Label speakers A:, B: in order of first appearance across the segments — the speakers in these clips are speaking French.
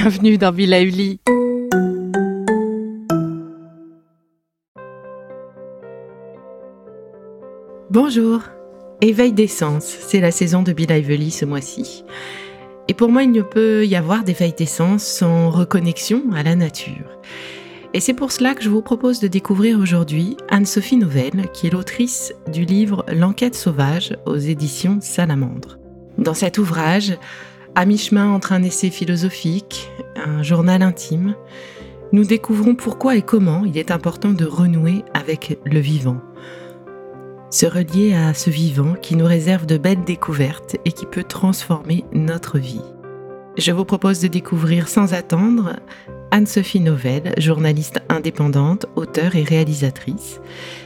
A: Bienvenue dans Villa Uli. Bonjour. Éveil d'essence, c'est la saison de Bill Lively ce mois-ci. Et pour moi, il ne peut y avoir d'éveil d'essence sans reconnexion à la nature. Et c'est pour cela que je vous propose de découvrir aujourd'hui Anne-Sophie Novelle, qui est l'autrice du livre L'enquête sauvage aux éditions Salamandre. Dans cet ouvrage, à mi-chemin entre un essai philosophique, un journal intime, nous découvrons pourquoi et comment il est important de renouer avec le vivant, se relier à ce vivant qui nous réserve de belles découvertes et qui peut transformer notre vie. Je vous propose de découvrir sans attendre Anne-Sophie Novelle, journaliste indépendante, auteure et réalisatrice.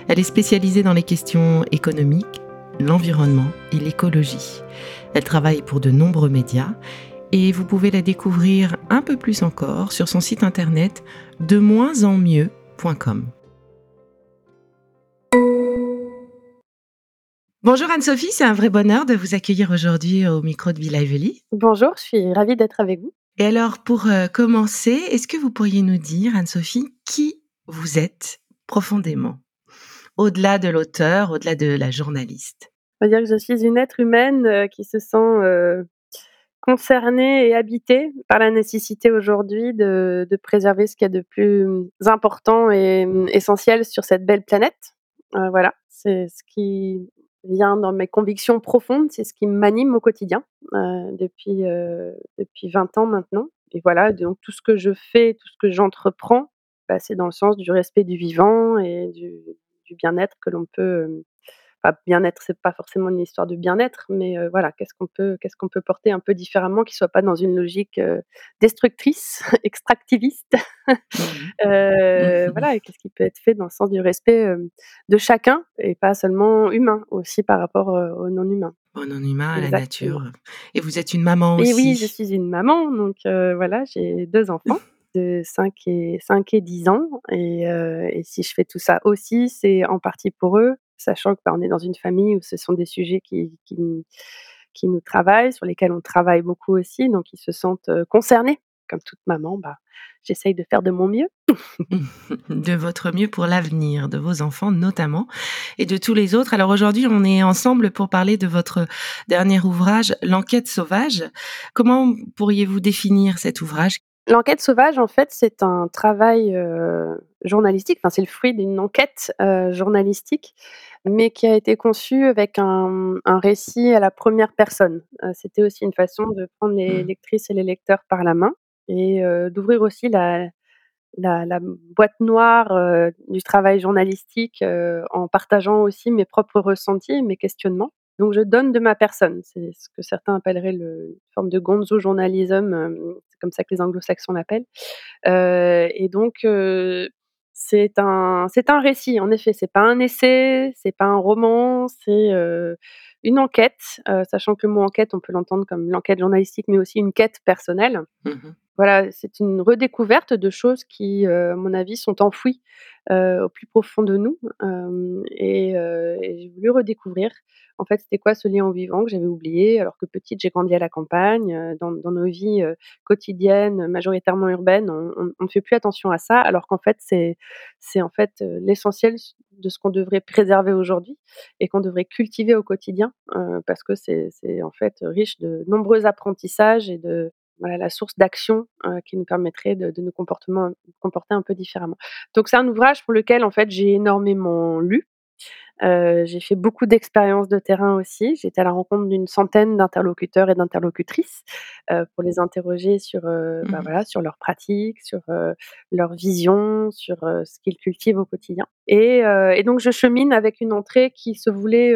A: Elle est spécialisée dans les questions économiques, l'environnement et l'écologie. Elle travaille pour de nombreux médias et vous pouvez la découvrir un peu plus encore sur son site internet de moins en mieux.com. Bonjour Anne-Sophie, c'est un vrai bonheur de vous accueillir aujourd'hui au micro de Villa Evely.
B: Bonjour, je suis ravie d'être avec vous.
A: Et alors, pour euh, commencer, est-ce que vous pourriez nous dire, Anne-Sophie, qui vous êtes profondément? Au-delà de l'auteur, au-delà de la journaliste.
B: On va dire que je suis une être humaine euh, qui se sent euh, concernée et habitée par la nécessité aujourd'hui de, préserver ce qu'il y a de plus important et essentiel sur cette belle planète. voilà, c'est ce qui vient dans mes convictions profondes, c'est ce qui m'anime au quotidien euh, depuis, euh, depuis 20 ans maintenant. Et voilà, donc tout ce que je fais, tout ce que j'entreprends, bah, c'est dans le sens du respect du vivant et du, du bien-être que l'on peut euh, bien-être, c'est pas forcément une histoire de bien-être, mais euh, voilà, qu'est-ce qu'on peut, qu'est-ce qu'on peut porter un peu différemment, qui soit pas dans une logique euh, destructrice, extractiviste, mmh euh, voilà, qu'est-ce qui peut être fait dans le sens du respect de chacun et pas seulement humain, aussi par rapport au non-humain.
A: Au non-humain, à la nature. Et vous êtes une maman aussi.
B: Et oui, je suis une maman, donc voilà, j'ai deux enfants de 5 et, 5 et 10 ans. Et, et, si je fais tout ça aussi, c'est en partie pour eux, sachant que bah, est dans une famille où ce sont des sujets qui, qui, nous travaillent, sur lesquels on travaille beaucoup aussi, donc ils se sentent concernés. Comme toute maman, bah, j'essaye de faire de mon mieux.
A: de votre mieux pour l'avenir de vos enfants notamment et de tous les autres. Alors aujourd'hui, on est ensemble pour parler de votre dernier ouvrage, L'enquête sauvage. Comment pourriez-vous définir cet ouvrage?
B: L'enquête sauvage, en fait, c'est un travail journalistique, enfin, c'est le fruit d'une enquête journalistique, mais qui a été conçu avec un, récit à la première personne. C'était aussi une façon de prendre les mmh. lectrices et les lecteurs par la main et d'ouvrir aussi la, la, boîte noire du travail journalistique en partageant aussi mes propres ressentis, mes questionnements. Donc je donne de ma personne, c'est ce que certains appelleraient le, une forme de gonzo journalism, c'est comme ça que les anglo-saxons l'appellent. et donc c'est un, un récit, en effet. C'est pas un essai, c'est pas un roman, c'est une enquête, sachant que le mot enquête, on peut l'entendre comme l'enquête journalistique, mais aussi une quête personnelle. Mmh voilà, c'est une redécouverte de choses qui, à mon avis, sont enfouies au plus profond de nous. et, et j'ai voulu redécouvrir en fait, c'était quoi ce lien au vivant que j'avais oublié alors que petite, j'ai grandi à la campagne, euh, dans, nos vies euh, quotidiennes, majoritairement urbaines, on, ne fait plus attention à ça, alors qu'en fait, c'est, en fait euh, l'essentiel de ce qu'on devrait préserver aujourd'hui et qu'on devrait cultiver au quotidien, parce que c'est en fait riche de nombreux apprentissages et de, voilà, la source d'action, qui nous permettrait de de nous comporter un peu différemment. Donc c'est un ouvrage pour lequel, en fait, j'ai énormément lu. J'ai fait beaucoup d'expériences de terrain aussi. Été à la rencontre d'une centaine d'interlocuteurs et d'interlocutrices, pour les interroger sur, bah,
A: mh.
B: voilà, sur leurs pratiques, sur, leur vision, sur, ce qu'ils cultivent au quotidien et donc je chemine avec une entrée qui se voulait,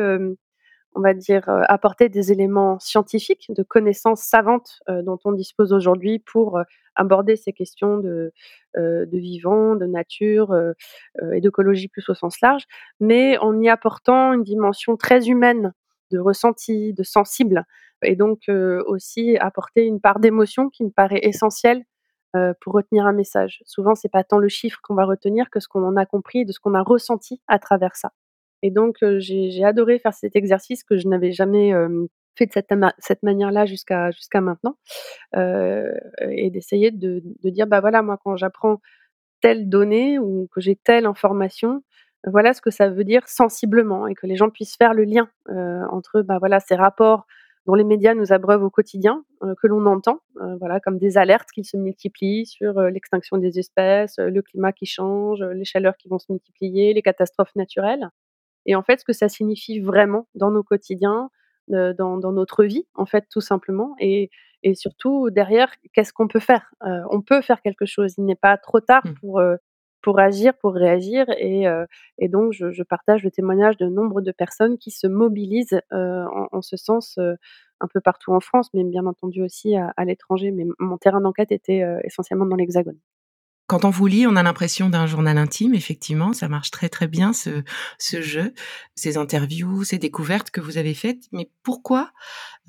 B: on va dire, heu, apporter des éléments scientifiques, de connaissances savantes, heu, dont on dispose aujourd'hui pour, heu, aborder ces questions de, vivant, de nature, et d'écologie plus au sens large, mais en y apportant une dimension très humaine, de ressenti, de sensible et donc aussi apporter une part d'émotion qui me paraît essentielle, pour retenir un message. Souvent, c'est pas tant le chiffre qu'on va retenir que ce qu'on en a compris, de ce qu'on a ressenti à travers ça et donc j'ai adoré faire cet exercice que je n'avais jamais, fait de cette ma cette manière-là jusqu'à jusqu'à maintenant, et d'essayer de dire: «Bah, voilà, moi, quand j'apprends telle donnée ou que j'ai telle information, voilà ce que ça veut dire sensiblement» et que les gens puissent faire le lien, entre, bah, voilà, ces rapports dont les médias nous abreuvent au quotidien, que l'on entend, voilà, comme des alertes qui se multiplient sur, l'extinction des espèces, le climat qui change, les chaleurs qui vont se multiplier, les catastrophes naturelles et en fait, ce que ça signifie vraiment dans nos quotidiens, heu, dans dans notre vie, en fait, tout simplement et et surtout derrière, qu'est-ce qu'on peut faire? Heu, on peut faire quelque chose. Il n'est pas trop tard
A: Mmh.
B: pour, heu, pour agir, pour réagir et donc je je partage le témoignage de nombre de personnes qui se mobilisent, en en ce sens, un peu partout en France, mais bien entendu aussi à à l'étranger. Mais mon terrain d'enquête était, essentiellement dans l'Hexagone.
A: Quand on vous lit, on a l'impression d'un journal intime, effectivement, ça marche très, très bien ce jeu, ces interviews, ces découvertes que vous avez faites. Mais pourquoi,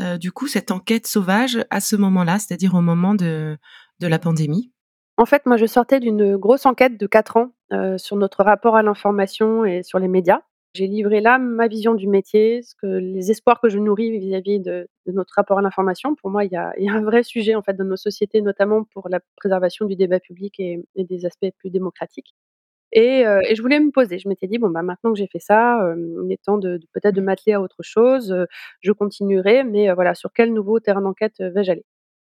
A: heu, du coup, cette enquête sauvage à ce moment-là, c'est-à-dire au moment de la pandémie?
B: En fait, moi, je sortais d'une grosse enquête de 4 ans, heu, sur notre rapport à l'information et sur les médias. J'ai livré là ma vision du métier, ce que les espoirs que je nourris vis-à-vis de de notre rapport à l'information. Pour moi, il y a il y a un vrai sujet, en fait, dans nos sociétés, notamment pour la préservation du débat public et et des aspects plus démocratiques et heu et je voulais me poser. Je m'étais dit: «Bon, bah, maintenant que j'ai fait ça, hem, il est temps de de peut-être de
A: Mmh.
B: m'atteler à autre chose, heu, je continuerai, mais voilà, sur quel nouveau terrain d'enquête, vais-je aller?»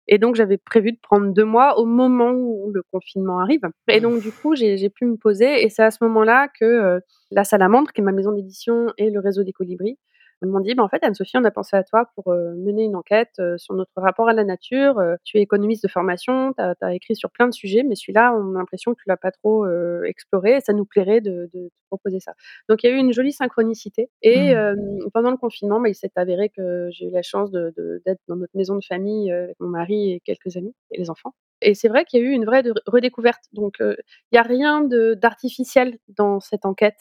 B: Et donc j'avais prévu de prendre 2 mois au moment où le confinement arrive et
A: Mmh.
B: donc du coup, j'ai pu me poser et c'est à ce moment-là que, heu, La Salamandre, qui est ma maison d'édition et le Réseau des Colibris, m'ont dit: «Bah, en fait, Anne-Sophie, on a pensé à toi pour, mener une enquête, sur notre rapport à la nature, tu es économiste de formation, tu as écrit sur plein de sujets, mais celui-là, on a l'impression que tu l'as pas trop, exploré et ça nous plairait de de te proposer ça». Donc il y a eu une jolie synchronicité et
A: Mmh.
B: pendant le confinement, bah, il s'est avéré que j'ai eu la chance de d'être dans notre maison de famille, avec mon mari et quelques amis et les enfants et c'est vrai qu'il y a eu une vraie redécouverte donc il y a rien d'artificiel dans cette enquête,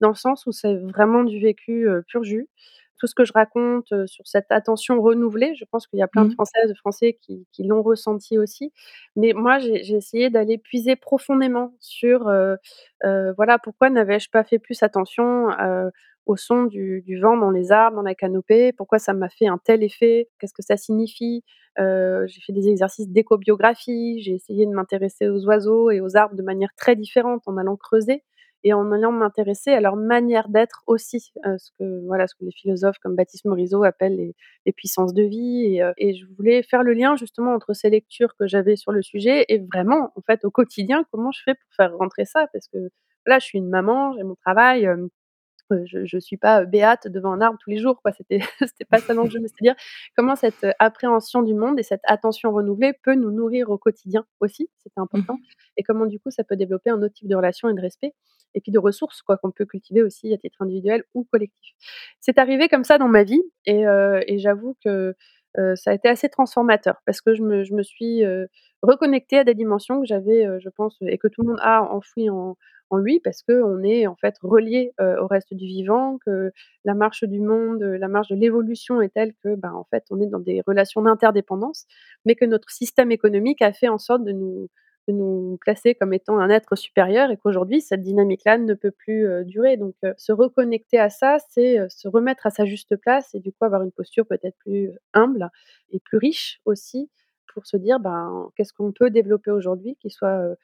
B: dans le sens où c'est vraiment du vécu, pur jus. Tout ce que je raconte, sur cette attention renouvelée, je pense qu'il y a plein de
A: Mmh.
B: Françaises, de Français qui qui l'ont ressenti aussi. Mais moi, j'ai essayé d'aller puiser profondément sur, voilà, pourquoi n'avais-je pas fait plus attention, au son du du vent dans les arbres, dans la canopée? Pourquoi ça m'a fait un tel effet? Qu'est-ce que ça signifie? J'ai fait des exercices d'éco-biographie, j'ai essayé de m'intéresser aux oiseaux et aux arbres de manière très différente en allant creuser et en allant m'intéresser à leur manière d'être aussi, heu, ce que voilà, ce que les philosophes comme Baptiste Morisot appellent les les puissances de vie et heu et je voulais faire le lien justement entre ces lectures que j'avais sur le sujet et vraiment, en fait, au quotidien, comment je fais pour faire rentrer ça? Parce que là, je suis une maman, j'ai mon travail, Heu, je je suis pas, heu, béate devant un arbre tous les jours, quoi. C'était c'était pas ça l'enjeu, mais c'est-à-dire comment cette, appréhension du monde et cette attention renouvelée peut nous nourrir au quotidien aussi, c'était important
A: Mmh.
B: et comment du coup ça peut développer un autre type de relation et de respect et puis de ressources quoi, qu'on peut cultiver aussi à titre individuel ou collectif. C'est arrivé comme ça dans ma vie et et j'avoue que, heu, ça a été assez transformateur parce que je me suis, heu, reconnectée à des dimensions que j'avais, je pense et que tout le monde a enfouies en lui parce qu'on est en fait relié, au reste du vivant, que la marche du monde, la marche de l'évolution est telle que, ben, en fait, on est dans des relations d'interdépendance, mais que notre système économique a fait en sorte de nous de nous placer comme étant un être supérieur et qu'aujourd'hui cette dynamique-là ne peut plus, heu, durer donc heu, se reconnecter à ça, c'est, heu, se remettre à sa juste place et du coup avoir une posture peut-être plus humble et plus riche aussi pour se dire: «Ben, qu'est-ce qu'on peut développer aujourd'hui qui soit,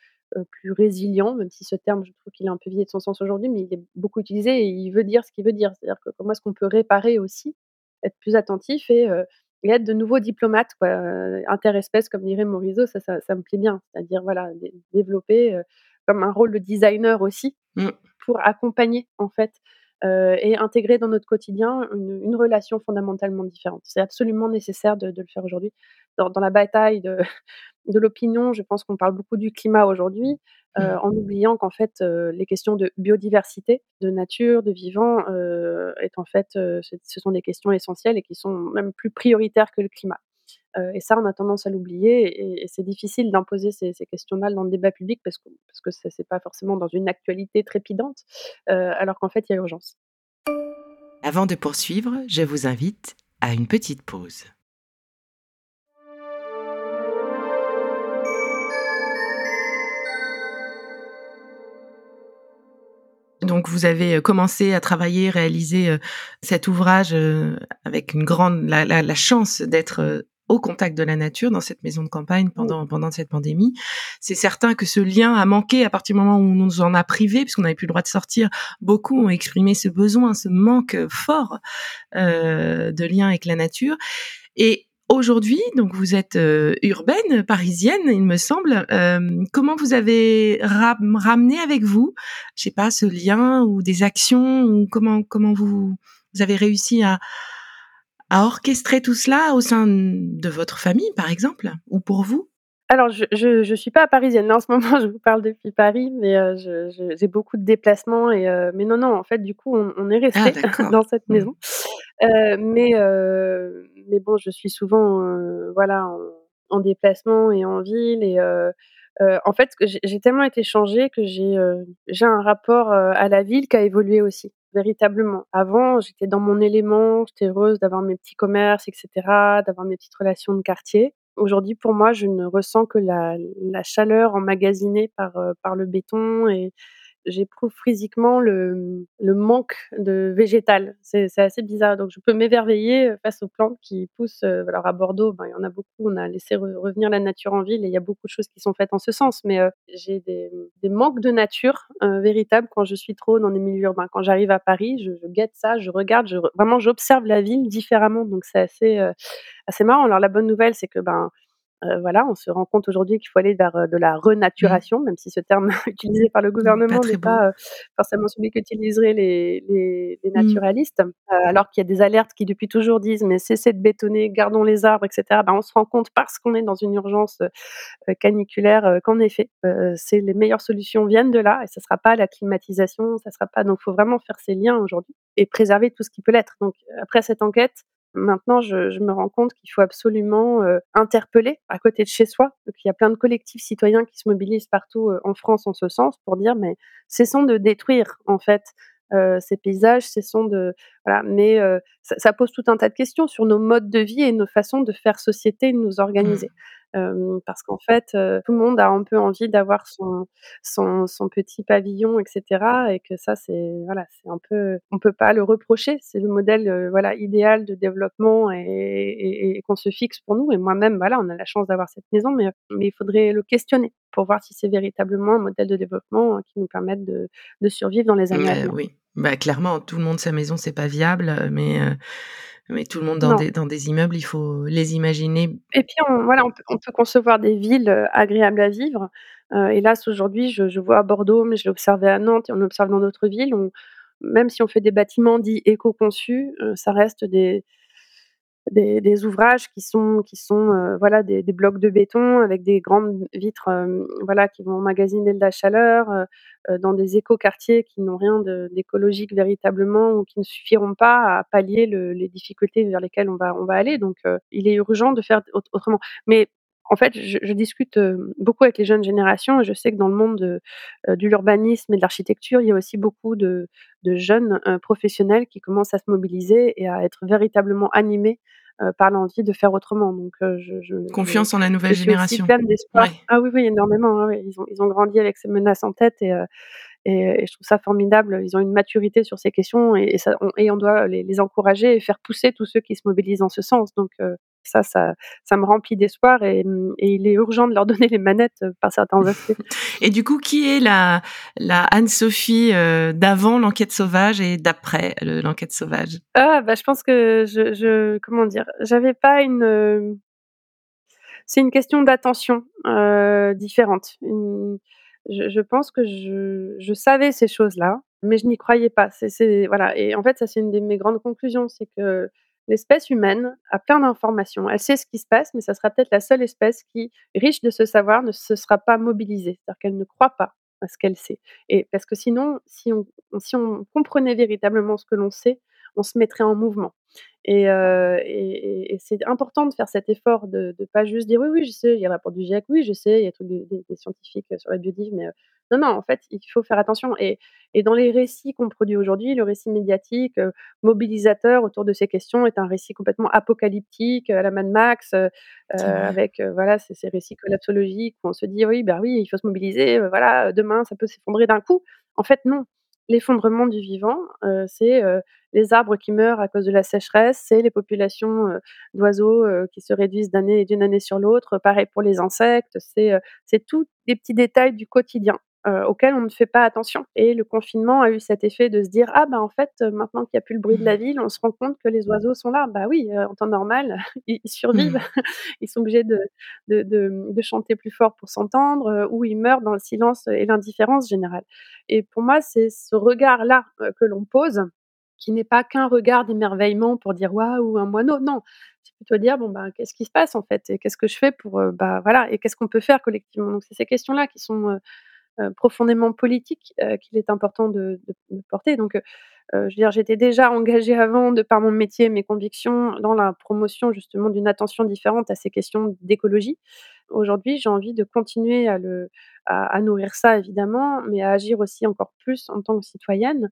B: plus résilient, même si ce terme, je trouve qu'il est un peu vidé de son sens aujourd'hui, mais il est beaucoup utilisé et il veut dire ce qu'il veut dire. C'est-à-dire que comment est-ce qu'on peut réparer aussi, être plus attentif et et être de nouveaux diplomates quoi, heu, interespèces comme dirait Morisot, ça ça ça me plaît bien. C'est-à-dire voilà, dé développer, heu, comme un rôle de designer aussi
A: Mmh.
B: pour accompagner en fait, heu et intégrer dans notre quotidien une une relation fondamentalement différente. C'est absolument nécessaire de de le faire aujourd'hui. Dans dans la bataille de de l'opinion, je pense qu'on parle beaucoup du climat aujourd'hui, heu,
A: Mmh.
B: en oubliant qu'en fait, heu, les questions de biodiversité, de nature, de vivant, est en fait, heu, ce ce sont des questions essentielles et qui sont même plus prioritaires que le climat. Et ça, on a tendance à l'oublier et et c'est difficile d'imposer ces ces questions-là dans le débat public parce que parce que c'est c'est pas forcément dans une actualité trépidante, alors qu'en fait, il y a urgence.
A: Avant de poursuivre, je vous invite à une petite pause. Donc vous avez, heu, commencé à travailler, réaliser, heu, cet ouvrage, heu, avec une grande la la la chance d'être, au contact de la nature dans cette maison de campagne pendant pendant cette pandémie. C'est certain que ce lien a manqué à partir du moment où on nous en a privés, puisqu'on n'avait plus le droit de sortir. Beaucoup ont exprimé ce besoin, ce manque, fort, heu, de lien avec la nature et aujourd'hui, donc vous êtes, heu, urbaine, parisienne, il me semble. Hem, comment vous avez ram ramené avec vous, je sais pas, ce lien ou des actions ou comment comment vous vous avez réussi à à orchestrer tout cela au sein de votre famille, par exemple, ou pour vous?
B: Alors je je je suis pas parisienne, là en ce moment je vous parle depuis Paris, mais je j'ai beaucoup de déplacements et heu, mais non, non, en fait, du coup, on on est
A: Ah
B: restés
A: d'accord.
B: dans cette
A: Mmh.
B: maison. Heu, mais heu, mais bon, je suis souvent, heu, voilà, en en déplacement et en ville et heu, en fait, j'ai tellement été changée que j'ai, un rapport, à la ville qui a évolué aussi, véritablement. Avant, j'étais dans mon élément, j'étais heureuse d'avoir mes petits commerces et cetera, d'avoir mes petites relations de quartier. Aujourd'hui, pour moi, je ne ressens que la chaleur emmagasinée par, heu, par le béton et j'éprouve physiquement le, le manque de végétal. C'est assez bizarre, donc je peux m'émerveiller, heu, face aux plantes qui poussent, heu, alors à Bordeaux, ben, il y en a beaucoup, on a laissé re revenir la nature en ville et il y a beaucoup de choses qui sont faites en ce sens, mais heu, j'ai des, manques de nature, heu, véritables quand je suis trop dans des milieux urbains. Quand j'arrive à Paris, je je guette ça, je regarde, je vraiment j'observe la ville différemment, donc c'est assez, assez marrant. Alors la bonne nouvelle, c'est que, ben, Heu, voilà, on se rend compte aujourd'hui qu'il faut aller vers, heu, de la
A: Mmh.
B: renaturation, même si ce terme utilisé par le
A: Mmh,
B: gouvernement n'est pas, heu, forcément celui qu'utiliseraient les les les
A: Mmh.
B: naturalistes. Alors qu'il y a des alertes qui depuis toujours disent: «Mais cessez de bétonner, gardons les arbres» et cetera. Ben, on se rend compte parce qu'on est dans une urgence, caniculaire, qu'en effet, c'est les meilleures solutions viennent de là et ça sera pas la climatisation, ça sera pas donc faut vraiment faire ces liens aujourd'hui et préserver tout ce qui peut l'être. Donc après cette enquête, Maintenant, je je me rends compte qu'il faut absolument, heu, interpeller à côté de chez soi, qu'il y a plein de collectifs citoyens qui se mobilisent partout, heu, en France en ce sens pour dire: «Mais cessons de détruire en fait, heu, ces paysages, cessons de» voilà, mais ça ça pose tout un tas de questions sur nos modes de vie et nos façons de faire société, de nous
A: Mmh.
B: Parce qu'en fait, tout le monde a un peu envie d'avoir son son son petit pavillon et cetera et que ça c'est voilà, c'est un peu on peut pas le reprocher. C'est le modèle, voilà, idéal de développement et et et qu'on se fixe pour nous et moi-même, voilà, on a la chance d'avoir cette maison, mais mais il faudrait le questionner pour voir si c'est véritablement un modèle de développement, heu, qui nous permette de de survivre dans les années à venir.
A: oui. Bah, clairement, tout le monde sa maison, c'est pas viable, mais mais tout le monde dans des dans des immeubles, il faut les imaginer.
B: et puis on voilà, on peut on peut concevoir des villes, heu, agréables à vivre. Heu, hélas aujourd'hui, je je vois à Bordeaux, mais je l'ai observé à Nantes et on observe dans d'autres villes, on même si on fait des bâtiments dits éco-conçus, heu, ça reste des Des ouvrages qui sont qui sont, heu, voilà, des blocs de béton avec des grandes vitres, hem, voilà, qui vont emmagasiner de la chaleur, heu, dans des écoquartiers qui n'ont rien d'écologique véritablement ou qui ne suffiront pas à pallier le les difficultés vers lesquelles on va on va aller donc il est urgent de faire aut autrement. Mais en fait, je discute, beaucoup avec les jeunes générations et je sais que dans le monde de, l'urbanisme et de l'architecture, il y a aussi beaucoup de jeunes, professionnels qui commencent à se mobiliser et à être véritablement animés par l'envie de faire autrement. Donc heu, je je je
A: Confiance en la nouvelle génération.
B: pleine d'espoir.
A: Ouais.
B: Ah oui, oui, énormément, ouais, ouais. Ils ont ils ont grandi avec ces menaces en tête et heu et et je trouve ça formidable. Ils ont une maturité sur ces questions et et ça on et on doit les les encourager et faire pousser tous ceux qui se mobilisent en ce sens. Donc heu Ça ça ça me remplit d'espoir et mmh et il est urgent de leur donner les manettes, par certains aspects.
A: Et du coup, qui est la la Anne-Sophie, heu, d'avant l'enquête sauvage et d'après l'enquête sauvage?
B: Ah bah, je pense que je je comment dire? J'avais pas une, c'est une question d'attention, différente. Une je je pense que je je savais ces choses-là, mais je n'y croyais pas. C'est voilà et en fait, ça, c'est une de mes grandes conclusions, c'est que l'espèce humaine a plein d'informations. Elle sait ce qui se passe, mais ça sera peut-être la seule espèce qui, riche de ce savoir, ne se sera pas mobilisée. C'est-à-dire qu'elle ne croit pas à ce qu'elle sait et parce que sinon, si on si on comprenait véritablement ce que l'on sait, on se mettrait en mouvement et heu et c'est important de faire cet effort de de pas juste dire: «Oui, oui, je sais, il y a le rapport du GIEC, oui, je sais, il y a des trucs des des scientifiques sur la biodive», mais heu, non, non, en fait, il faut faire attention et et dans les récits qu'on produit aujourd'hui, le récit médiatique, mobilisateur autour de ces questions est un récit complètement apocalyptique, à la Mad Max, avec, voilà, ces ces récits collapsologiques où on se dit: «Oui, bah, oui, il faut se mobiliser, voilà, demain, ça peut s'effondrer d'un coup». En fait, non. L'effondrement du vivant, heu, c'est, heu, les arbres qui meurent à cause de la sécheresse, c'est les populations, heu, d'oiseaux, qui se réduisent d'année d'une année sur l'autre. Pareil pour les insectes, c'est tous les petits détails du quotidien, heu, auxquels on ne fait pas attention et le confinement a eu cet effet de se dire: «Ah bah, en fait, maintenant qu'il y a plus le bruit de la
A: Mmh.
B: ville, on se rend compte que les oiseaux sont là». Bah oui, heu, en temps normal, ils ils survivent.
A: Mmh.
B: Ils sont obligés de de de, de chanter plus fort pour s'entendre, heu, ou ils meurent dans le silence et l'indifférence générale et pour moi, c'est ce regard-là, que l'on pose, qui n'est pas qu'un regard d'émerveillement pour dire: «Waouh, un moineau!» non, c'est plutôt dire: «Bon, bah, qu'est-ce qui se passe, en fait et qu'est-ce que je fais pour, bah, voilà et qu'est-ce qu'on peut faire collectivement?» donc c'est ces questions-là qui sont, profondément politiques, heu, qu'il est important de porter donc heu, je veux dire, j'étais déjà engagée avant, de par mon métier, mes convictions, dans la promotion justement d'une attention différente à ces questions d'écologie. Aujourd'hui, j'ai envie de continuer à à nourrir ça évidemment, mais à agir aussi encore plus en tant que citoyenne.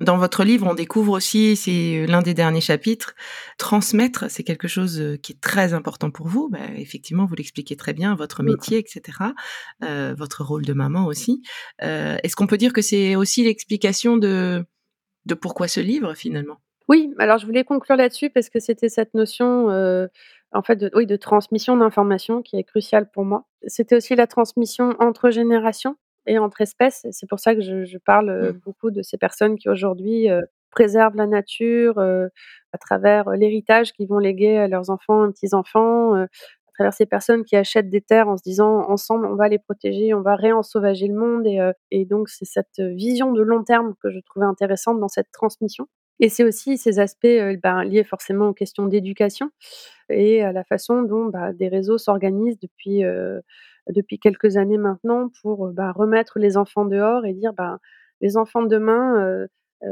A: Dans votre livre, on découvre aussi, c'est l'un des derniers chapitres, transmettre, c'est quelque chose, heu, qui est très important pour vous. Bah, effectivement, vous l'expliquez très bien, votre métier et cetera, heu, votre rôle de maman aussi. Heu, est-ce qu'on peut dire que c'est aussi l'explication de de pourquoi ce livre, finalement?
B: Oui, alors je voulais conclure là-dessus parce que c'était cette notion, en fait, de oui, de transmission d'informations qui est cruciale pour moi. C'était aussi la transmission entre générations et entre espèces c'est pour ça que je je parle, heu,
A: Mmh.
B: beaucoup de ces personnes qui aujourd'hui, heu, préservent la nature, heu, à travers, l'héritage qu'ils vont léguer à leurs enfants et petits-enfants, à travers ces personnes qui achètent des terres en se disant: «Ensemble, on va les protéger, on va réensauvager le monde» et donc c'est cette, vision de long terme que je trouvais intéressante dans cette transmission et c'est aussi ces aspects, ben, liés forcément aux questions d'éducation et à la façon dont, bah, des réseaux s'organisent depuis, depuis quelques années maintenant pour, bah, remettre les enfants dehors et dire: «Ben, les enfants de demain,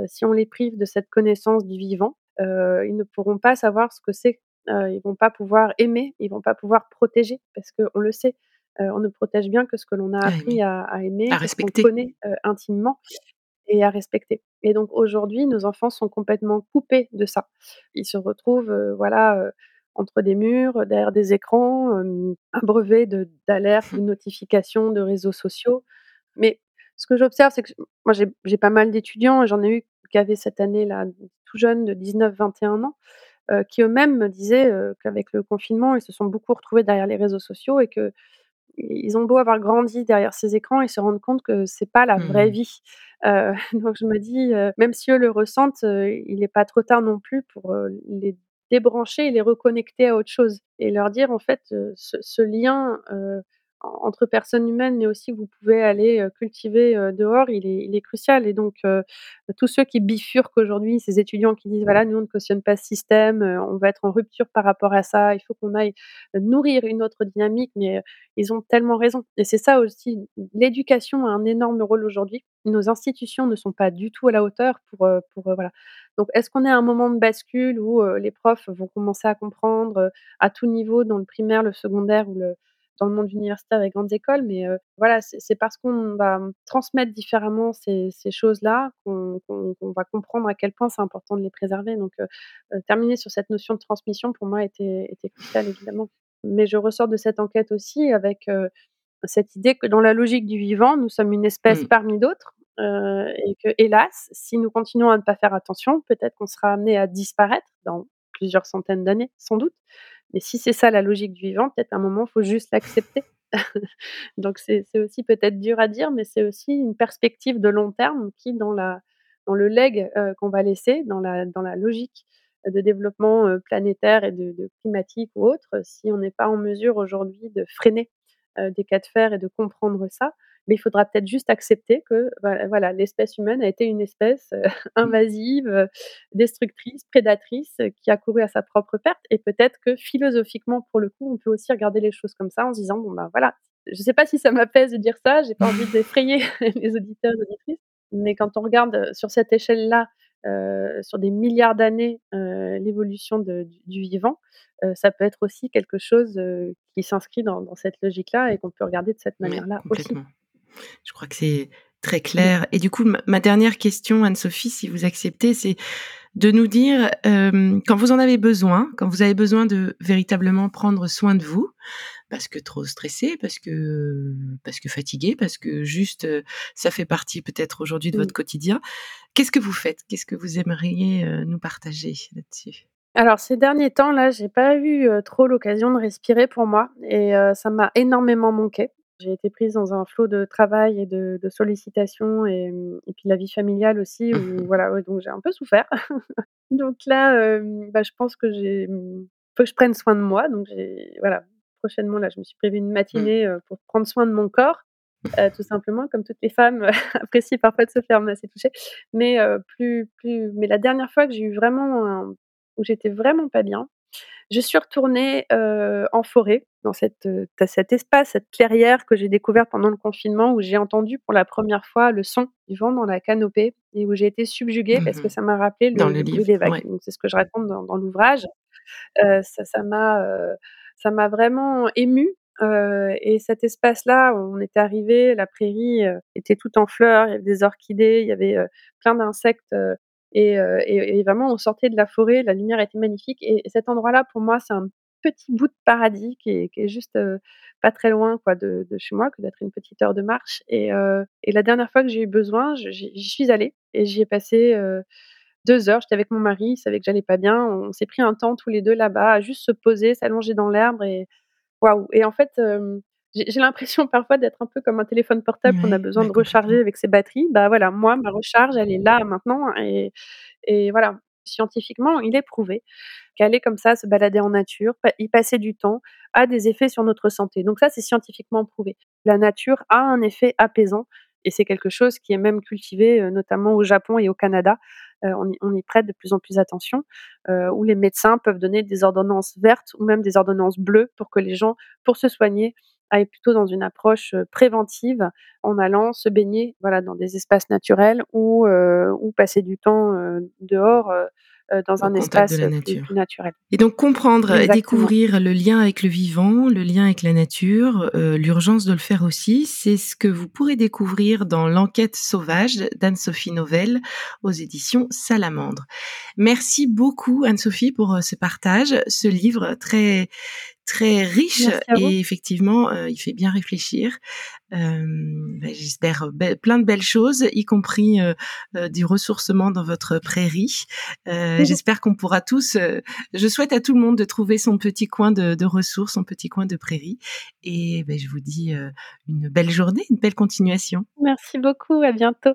B: si on les prive de cette connaissance du vivant, ils ne pourront pas savoir ce que c'est, heu, ils vont pas pouvoir aimer, ils vont pas pouvoir protéger» parce qu'on le sait, on ne protège bien que ce que l'on a
A: À
B: appris à à aimer,
A: à
B: ce qu'on
A: respecter.
B: connaît, intimement et à respecter et donc aujourd'hui, nos enfants sont complètement coupés de ça. Ils se retrouvent, voilà, entre des murs, derrière des écrans, hem, abreuvés de d'alertes, de notifications, de réseaux sociaux. Mais ce que j'observe, c'est que moi j'ai pas mal d'étudiants et j'en ai eu qui avaient cette année-là, tout jeunes de 19-21 ans, qui eux-mêmes me disaient, qu'avec le confinement, ils se sont beaucoup retrouvés derrière les réseaux sociaux et qu'ils ont beau avoir grandi derrière ces écrans, ils se rendent compte que c'est pas la vraie
A: Mmh.
B: vie. Heu, donc je me dis, même si eux le ressentent, il est pas trop tard non plus pour, les débrancher et les reconnecter à autre chose et leur dire en fait, heu, ce lien, en entre personnes humaines, mais aussi que vous pouvez aller, heu, cultiver, dehors, il est crucial et donc tous ceux qui bifurquent aujourd'hui, ces étudiants qui disent: «Voilà, nous on ne cautionne pas ce système, on va être en rupture par rapport à ça, il faut qu'on aille nourrir une autre dynamique», mais ils ont tellement raison et c'est ça aussi, l'éducation a un énorme rôle aujourd'hui. Nos institutions ne sont pas du tout à la hauteur pour, pour, voilà. Donc est-ce qu'on est à un moment de bascule où, les profs vont commencer à comprendre, à tout niveau dans le primaire, le secondaire ou le dans le monde universitaire et grandes écoles, mais voilà, c'est parce qu'on va, transmettre différemment ces ces choses-là qu'on va comprendre à quel point c'est important de les préserver donc terminer sur cette notion de transmission pour moi était était crucial évidemment. Mais je ressors de cette enquête aussi avec, cette idée que dans la logique du vivant, nous sommes une espèce
A: Mmh.
B: parmi d'autres, heu et que, hélas, si nous continuons à ne pas faire attention, peut-être qu'on sera amenés à disparaître dans plusieurs centaines d'années, sans doute. Mais si c'est ça la logique du vivant, peut-être à un moment, il faut juste l'accepter. Donc c'est aussi peut-être dur à dire, mais c'est aussi une perspective de long terme qui, dans le leg, qu'on va laisser, dans la logique de développement, planétaire et de climatique ou autre, si on n'est pas en mesure aujourd'hui de freiner, des cas de fer et de comprendre ça, mais il faudra peut-être juste accepter que, bah, voilà, l'espèce humaine a été une espèce, mmh. invasive, destructrice, prédatrice, qui a couru à sa propre perte et peut-être que philosophiquement, pour le coup, on peut aussi regarder les choses comme ça en se disant: «Bon, bah, voilà, je ne sais pas si ça m'apaise de dire ça, j'ai pas envie d'effrayer les auditeurs et auditrices, mais quand on regarde, sur cette échelle-là, sur des milliards d'années, l'évolution du vivant, ça peut être aussi quelque chose, qui s'inscrit dans cette logique-là et qu'on peut regarder de cette manière-là aussi.
A: Je crois que c'est très clair. Et du coup, ma dernière question, Anne-Sophie, si vous acceptez, c'est de nous dire, euh, quand vous en avez besoin, quand vous avez besoin de véritablement prendre soin de vous, parce que trop stressé, parce que parce que fatigué, parce que juste ça fait partie peut-être aujourd'hui de votre quotidien. Qu'est-ce que vous faites? Qu'est-ce que vous aimeriez nous partager là-dessus?
B: Alors ces derniers temps là, j'ai pas eu trop l'occasion de respirer pour moi et ça m'a énormément manqué. J'ai été prise dans un flot de travail et de de sollicitations et et puis la vie familiale aussi où voilà, donc j'ai un peu souffert. Donc là, bah, je pense que j'ai, mmh, faut que je prenne soin de moi, donc voilà, prochainement là, je me suis prévu une mmh. matinée, pour prendre soin de mon corps, tout simplement comme toutes les femmes apprécient parfois de se faire masser, toucher. Mais heu, plus plus mais la dernière fois que j'ai eu vraiment un où j'étais vraiment pas bien, je suis retournée, en forêt, dans cette, cet espace, cette clairière que j'ai découvert pendant le confinement où j'ai entendu pour la première fois le son du vent dans la canopée et où j'ai été subjuguée parce que mmh ça m'a rappelé le le bruit des vagues. Donc c'est ce que je raconte dans dans l'ouvrage. Ça m'a, ça m'a vraiment émue, et cet espace-là, on était arrivés, la prairie, était toute en fleurs, il y avait des orchidées, il y avait, plein d'insectes, et, et, vraiment, on sortait de la forêt, la lumière était magnifique. Et, cet endroit-là, pour moi, c'est un petit bout de paradis qui est, qui est juste pas très loin quoi, de, de chez moi, que d'être une petite heure de marche. Et, et la dernière fois que j'ai eu besoin, j'y suis allée et j'y ai passé deux heures. J'étais avec mon mari, il savait que j'allais pas bien. On s'est pris un temps tous les deux là-bas à juste se poser, s'allonger dans l'herbe et waouh. Et en fait, j'ai l'impression parfois d'être un peu comme un téléphone portable qu'on a besoin de recharger avec ses batteries. Bah voilà, moi, ma recharge, elle est là maintenant et, et voilà, scientifiquement, il est prouvé qu'aller comme ça, se balader en nature, y passer du temps, a des effets sur notre santé. Donc ça, c'est scientifiquement prouvé. La nature a un effet apaisant et c'est quelque chose qui est même cultivé euh, notamment au Japon et au Canada. Euh, on, y, prête de plus en plus attention, euh, où les médecins peuvent donner des ordonnances vertes ou même des ordonnances bleues pour que les gens, pour se soigner, aille plutôt dans une approche préventive en allant se baigner voilà, dans des espaces naturels ou, ou passer du temps dehors dans un espace plus, naturel.
A: Et donc comprendre et découvrir le lien avec le vivant, le lien avec la nature, l'urgence de le faire aussi, c'est ce que vous pourrez découvrir dans L'enquête sauvage d'Anne-Sophie Novelle aux éditions Salamandre. Merci beaucoup Anne-Sophie pour ce partage, ce livre très très riche et effectivement, euh, il fait bien réfléchir. Euh, bah, J'espère plein de belles choses, y compris euh, euh, du ressourcement dans votre prairie. J'espère qu'on pourra tous. je souhaite à tout le monde de trouver son petit coin de, de ressources, son petit coin de prairie. Et bah, je vous dis une belle journée, une belle continuation.
B: Merci beaucoup. À bientôt.